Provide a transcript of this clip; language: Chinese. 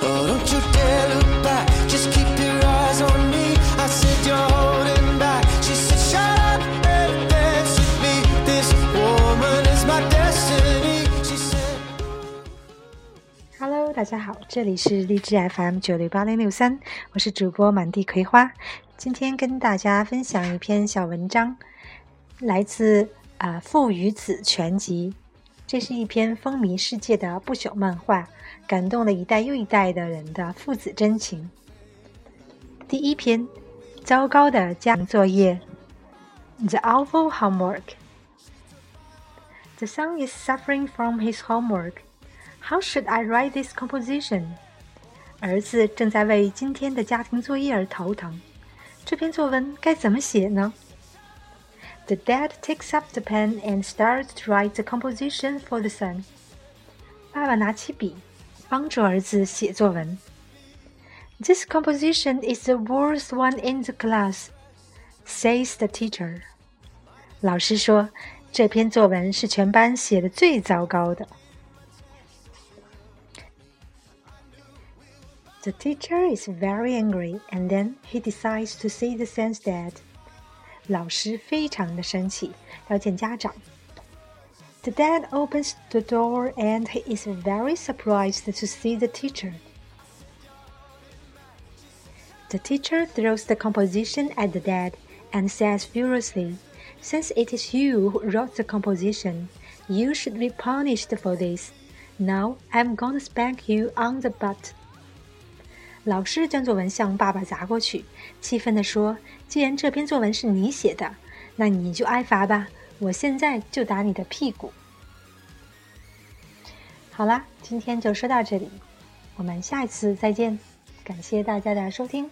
Hello，大家好这里是荔枝 fm 九六八零六三我是主播满地葵花。今天跟大家分享一篇小文章来自啊父与子全集。这是一篇风靡世界的不朽漫画，感动了一代又一代的人的父子真情。第一篇，糟糕的家庭作业，The awful homework。The son is suffering from his homework. How should I write this composition？儿子正在为今天的家庭作业而头疼。这篇作文该怎么写呢 ？The dad takes up the pen and starts to write the composition for the son。爸爸拿起笔，帮助儿子写作文。This composition is the worst one in the class, says the teacher。老师说，这篇作文是全班写的最糟糕的。The teacher is very angry, and then he decides to see the son's dad. 老师非常的生气，要见家长。The dad opens the door and he is very surprised to see the teacher. The teacher throws the composition at the dad and says furiously, Since it is you who wrote the composition, you should be punished for this. Now I'm going to spank you on the butt. 老师将作文向爸爸砸过去，气愤地说：“既然这篇作文是你写的，那你就挨罚吧！我现在就打你的屁股。”好啦，今天就说到这里，我们下一次再见，感谢大家的收听。